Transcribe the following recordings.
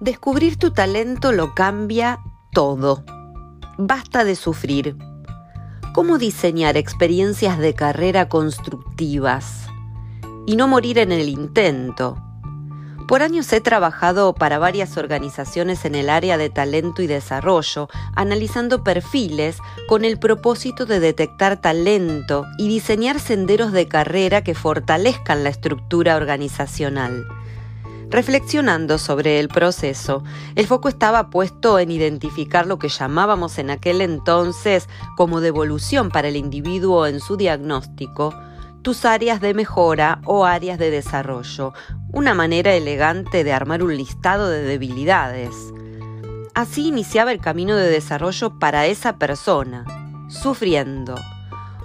Descubrir tu talento lo cambia todo. Basta de sufrir. ¿Cómo diseñar experiencias de carrera constructivas y no morir en el intento? Por años he trabajado para varias organizaciones en el área de talento y desarrollo, analizando perfiles con el propósito de detectar talento y diseñar senderos de carrera que fortalezcan la estructura organizacional. Reflexionando sobre el proceso, el foco estaba puesto en identificar lo que llamábamos en aquel entonces como devolución para el individuo en su diagnóstico, tus áreas de mejora o áreas de desarrollo, una manera elegante de armar un listado de debilidades. Así iniciaba el camino de desarrollo para esa persona, sufriendo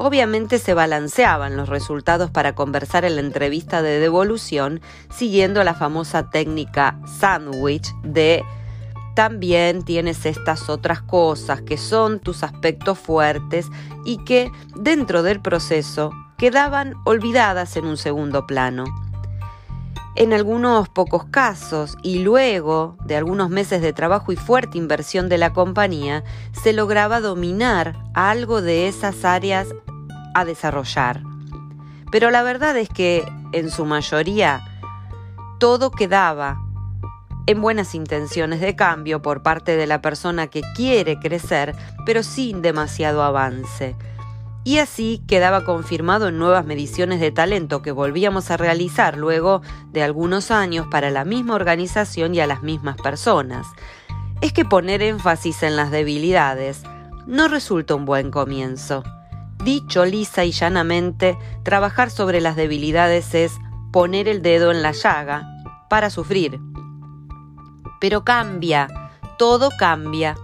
Obviamente se balanceaban los resultados para conversar en la entrevista de devolución siguiendo la famosa técnica sandwich de también tienes estas otras cosas que son tus aspectos fuertes y que dentro del proceso quedaban olvidadas en un segundo plano. En algunos pocos casos y luego de algunos meses de trabajo y fuerte inversión de la compañía, se lograba dominar algo de esas áreas a desarrollar. Pero la verdad es que en su mayoría todo quedaba en buenas intenciones de cambio por parte de la persona que quiere crecer, pero sin demasiado avance. Y así quedaba confirmado en nuevas mediciones de talento que volvíamos a realizar luego de algunos años para la misma organización y a las mismas personas. Es que poner énfasis en las debilidades no resulta un buen comienzo. Dicho lisa y llanamente, trabajar sobre las debilidades es poner el dedo en la llaga para sufrir. Pero cambia, todo cambia.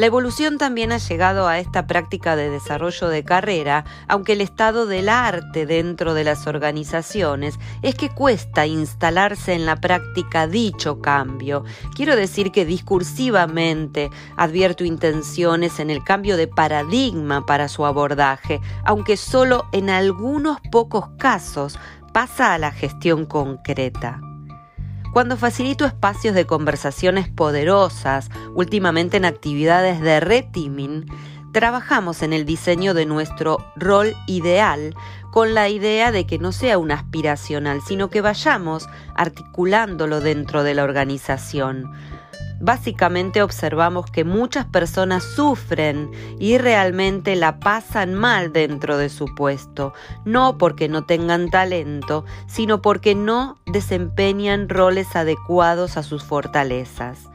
La evolución también ha llegado a esta práctica de desarrollo de carrera, aunque el estado del arte dentro de las organizaciones es que cuesta instalarse en la práctica dicho cambio. Quiero decir que discursivamente advierto intenciones en el cambio de paradigma para su abordaje, aunque solo en algunos pocos casos pasa a la gestión concreta. Cuando facilito espacios de conversaciones poderosas, últimamente en actividades de retiming, trabajamos en el diseño de nuestro rol ideal con la idea de que no sea un aspiracional, sino que vayamos articulándolo dentro de la organización básicamente observamos que muchas personas sufren y realmente la pasan mal dentro de su puesto, no porque no tengan talento, sino porque no desempeñan roles adecuados a sus fortalezas.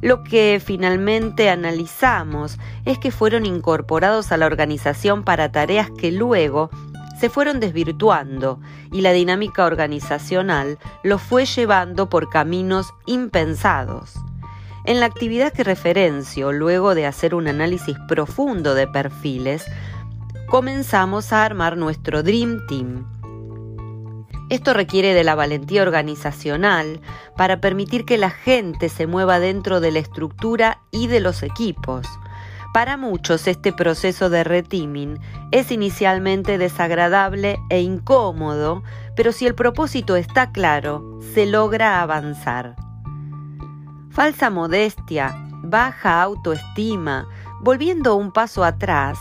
Lo que finalmente analizamos es que fueron incorporados a la organización para tareas que luego se fueron desvirtuando y la dinámica organizacional los fue llevando por caminos impensados. En la actividad que referencio, luego de hacer un análisis profundo de perfiles, comenzamos a armar nuestro Dream Team. Esto requiere de la valentía organizacional para permitir que la gente se mueva dentro de la estructura y de los equipos. Para muchos este proceso de retiming es inicialmente desagradable e incómodo, pero si el propósito está claro, se logra avanzar falsa modestia, baja autoestima, volviendo un paso atrás,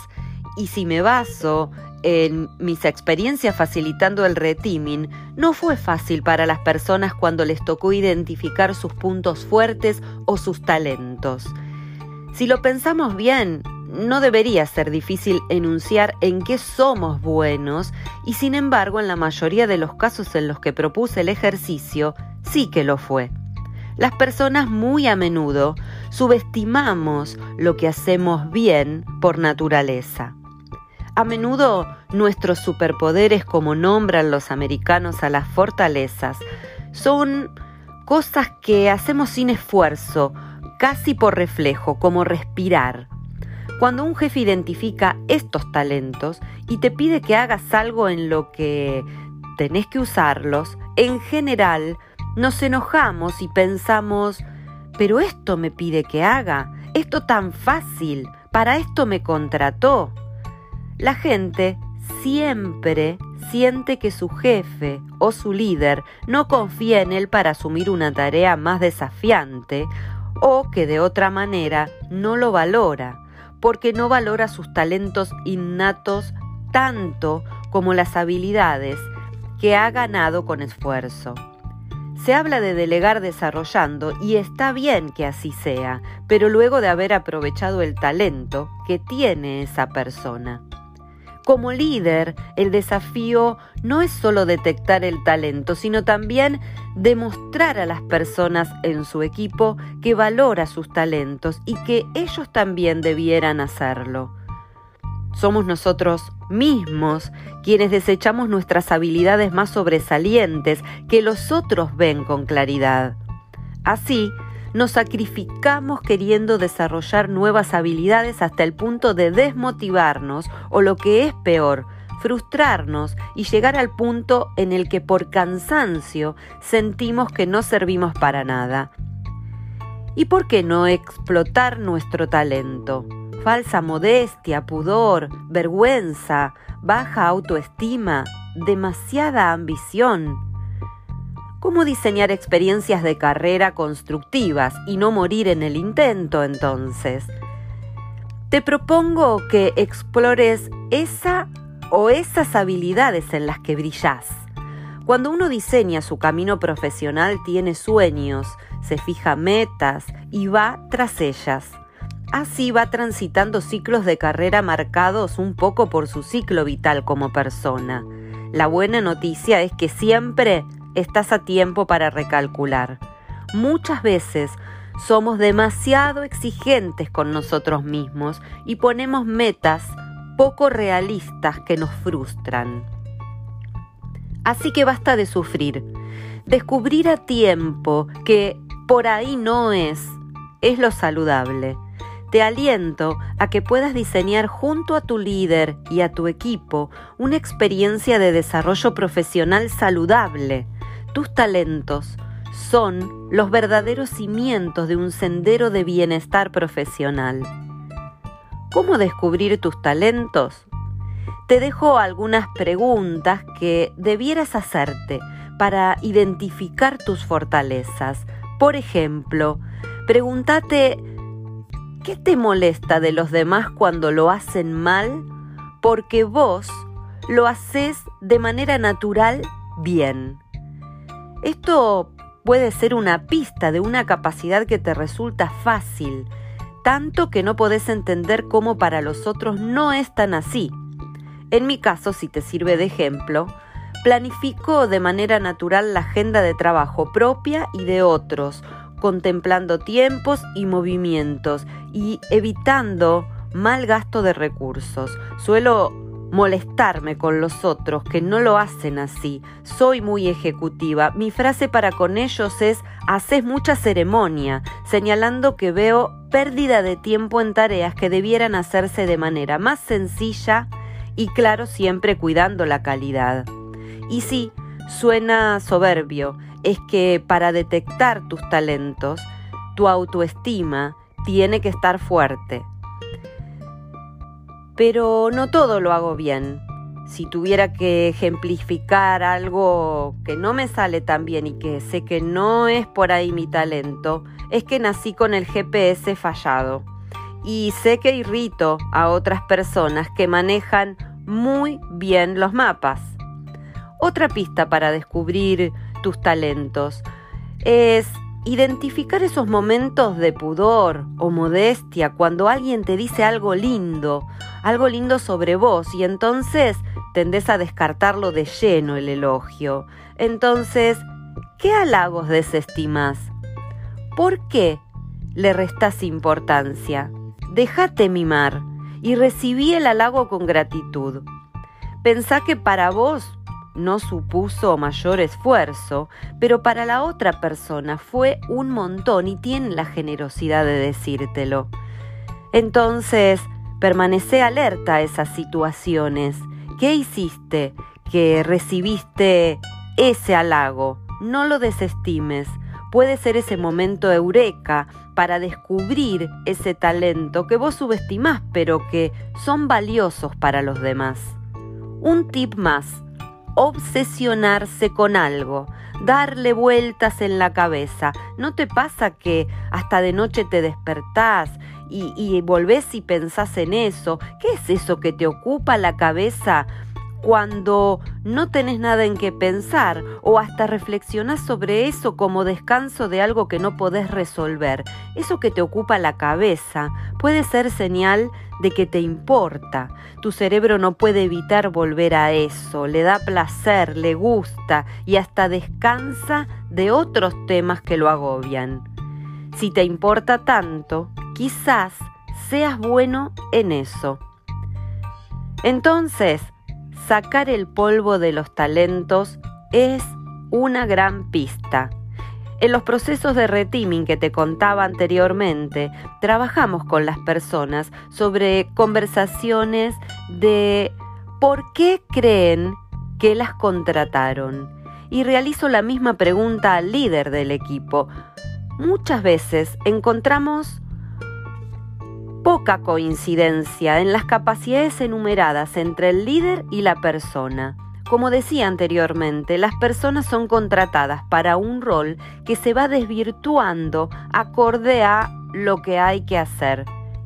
y si me baso en mis experiencias facilitando el retiming, no fue fácil para las personas cuando les tocó identificar sus puntos fuertes o sus talentos. Si lo pensamos bien, no debería ser difícil enunciar en qué somos buenos y sin embargo en la mayoría de los casos en los que propuse el ejercicio sí que lo fue. Las personas muy a menudo subestimamos lo que hacemos bien por naturaleza. A menudo nuestros superpoderes, como nombran los americanos a las fortalezas, son cosas que hacemos sin esfuerzo, casi por reflejo, como respirar. Cuando un jefe identifica estos talentos y te pide que hagas algo en lo que tenés que usarlos, en general nos enojamos y pensamos, pero esto me pide que haga, esto tan fácil, para esto me contrató. La gente siempre, siente que su jefe o su líder no confía en él para asumir una tarea más desafiante o que de otra manera no lo valora, porque no valora sus talentos innatos tanto como las habilidades que ha ganado con esfuerzo. Se habla de delegar desarrollando y está bien que así sea, pero luego de haber aprovechado el talento que tiene esa persona. Como líder, el desafío no es solo detectar el talento, sino también demostrar a las personas en su equipo que valora sus talentos y que ellos también debieran hacerlo. Somos nosotros mismos quienes desechamos nuestras habilidades más sobresalientes que los otros ven con claridad. Así, nos sacrificamos queriendo desarrollar nuevas habilidades hasta el punto de desmotivarnos o lo que es peor, frustrarnos y llegar al punto en el que por cansancio sentimos que no servimos para nada. ¿Y por qué no explotar nuestro talento? Falsa modestia, pudor, vergüenza, baja autoestima, demasiada ambición. ¿Cómo diseñar experiencias de carrera constructivas y no morir en el intento entonces? Te propongo que explores esa o esas habilidades en las que brillas. Cuando uno diseña su camino profesional tiene sueños, se fija metas y va tras ellas. Así va transitando ciclos de carrera marcados un poco por su ciclo vital como persona. La buena noticia es que siempre estás a tiempo para recalcular. Muchas veces somos demasiado exigentes con nosotros mismos y ponemos metas poco realistas que nos frustran. Así que basta de sufrir. Descubrir a tiempo que por ahí no es, es lo saludable. Te aliento a que puedas diseñar junto a tu líder y a tu equipo una experiencia de desarrollo profesional saludable tus talentos son los verdaderos cimientos de un sendero de bienestar profesional. ¿Cómo descubrir tus talentos? Te dejo algunas preguntas que debieras hacerte para identificar tus fortalezas. Por ejemplo, pregúntate ¿qué te molesta de los demás cuando lo hacen mal? Porque vos lo haces de manera natural bien. Esto puede ser una pista de una capacidad que te resulta fácil, tanto que no podés entender cómo para los otros no es tan así. En mi caso, si te sirve de ejemplo, planifico de manera natural la agenda de trabajo propia y de otros, contemplando tiempos y movimientos y evitando mal gasto de recursos. Suelo molestarme con los otros que no lo hacen así. Soy muy ejecutiva. Mi frase para con ellos es haces mucha ceremonia, señalando que veo pérdida de tiempo en tareas que debieran hacerse de manera más sencilla y claro siempre cuidando la calidad. Y sí, suena soberbio, es que para detectar tus talentos, tu autoestima tiene que estar fuerte pero no todo lo hago bien. Si tuviera que ejemplificar algo que no me sale tan bien y que sé que no es por ahí mi talento, es que nací con el GPS fallado. Y sé que irrito a otras personas que manejan muy bien los mapas. Otra pista para descubrir tus talentos es identificar esos momentos de pudor o modestia cuando alguien te dice algo lindo algo lindo sobre vos y entonces tendés a descartarlo de lleno el elogio. Entonces, ¿qué halagos desestimas? ¿Por qué le restás importancia? Déjate mimar y recibí el halago con gratitud. Pensá que para vos no supuso mayor esfuerzo, pero para la otra persona fue un montón y tiene la generosidad de decírtelo. Entonces, Permanece alerta a esas situaciones. ¿Qué hiciste que recibiste ese halago? No lo desestimes. Puede ser ese momento eureka para descubrir ese talento que vos subestimás pero que son valiosos para los demás. Un tip más. Obsesionarse con algo, darle vueltas en la cabeza. ¿No te pasa que hasta de noche te despertás y, y volvés y pensás en eso? ¿Qué es eso que te ocupa la cabeza? Cuando no tenés nada en qué pensar o hasta reflexionás sobre eso como descanso de algo que no podés resolver. Eso que te ocupa la cabeza puede ser señal de que te importa. Tu cerebro no puede evitar volver a eso, le da placer, le gusta y hasta descansa de otros temas que lo agobian. Si te importa tanto, quizás seas bueno en eso. Entonces, sacar el polvo de los talentos es una gran pista. En los procesos de retiming que te contaba anteriormente, trabajamos con las personas sobre conversaciones de por qué creen que las contrataron. Y realizo la misma pregunta al líder del equipo. Muchas veces encontramos poca coincidencia en las capacidades enumeradas entre el líder y la persona. Como decía anteriormente, las personas son contratadas para un rol que se va desvirtuando acorde a lo que hay que hacer.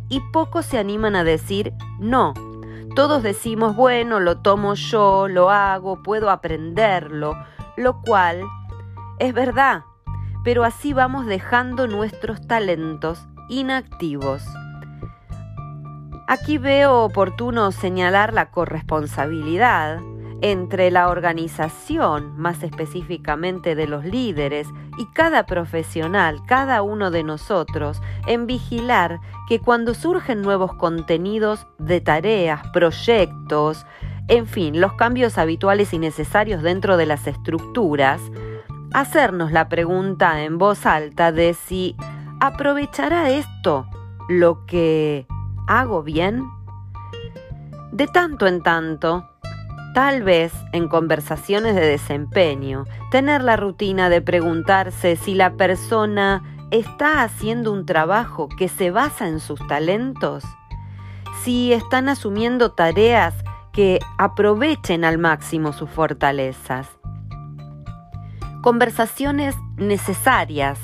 Y pocos se animan a decir no. Todos decimos, bueno, lo tomo yo, lo hago, puedo aprenderlo, lo cual es verdad, pero así vamos dejando nuestros talentos inactivos. Aquí veo oportuno señalar la corresponsabilidad entre la organización, más específicamente de los líderes, y cada profesional, cada uno de nosotros, en vigilar que cuando surgen nuevos contenidos de tareas, proyectos, en fin, los cambios habituales y necesarios dentro de las estructuras, hacernos la pregunta en voz alta de si aprovechará esto lo que ¿Hago bien? De tanto en tanto, tal vez en conversaciones de desempeño, tener la rutina de preguntarse si la persona está haciendo un trabajo que se basa en sus talentos, si están asumiendo tareas que aprovechen al máximo sus fortalezas. Conversaciones necesarias,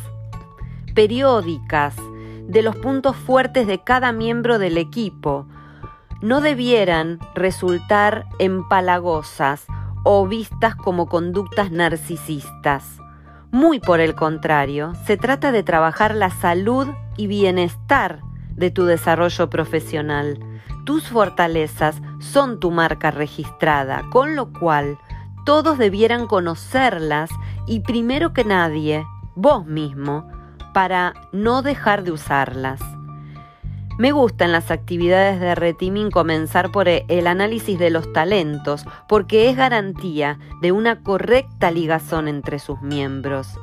periódicas, de los puntos fuertes de cada miembro del equipo no debieran resultar empalagosas o vistas como conductas narcisistas. Muy por el contrario, se trata de trabajar la salud y bienestar de tu desarrollo profesional. Tus fortalezas son tu marca registrada, con lo cual todos debieran conocerlas y primero que nadie, vos mismo, para no dejar de usarlas. Me gusta en las actividades de retiming comenzar por el análisis de los talentos, porque es garantía de una correcta ligazón entre sus miembros.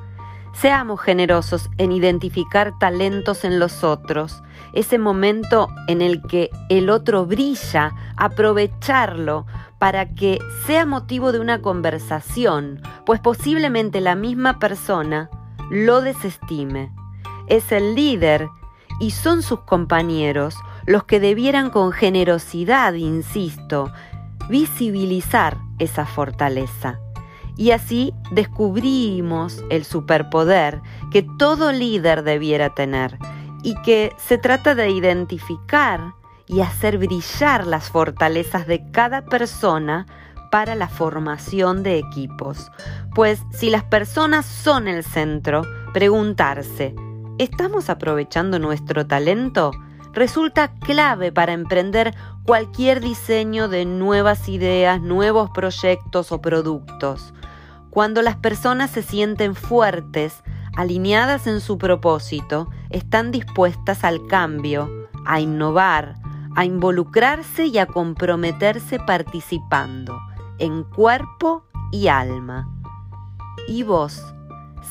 Seamos generosos en identificar talentos en los otros, ese momento en el que el otro brilla, aprovecharlo para que sea motivo de una conversación, pues posiblemente la misma persona lo desestime es el líder y son sus compañeros los que debieran con generosidad, insisto, visibilizar esa fortaleza. Y así descubrimos el superpoder que todo líder debiera tener y que se trata de identificar y hacer brillar las fortalezas de cada persona para la formación de equipos. Pues si las personas son el centro, preguntarse, ¿Estamos aprovechando nuestro talento? Resulta clave para emprender cualquier diseño de nuevas ideas, nuevos proyectos o productos. Cuando las personas se sienten fuertes, alineadas en su propósito, están dispuestas al cambio, a innovar, a involucrarse y a comprometerse participando, en cuerpo y alma. ¿Y vos?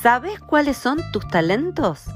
¿Sabes cuáles son tus talentos?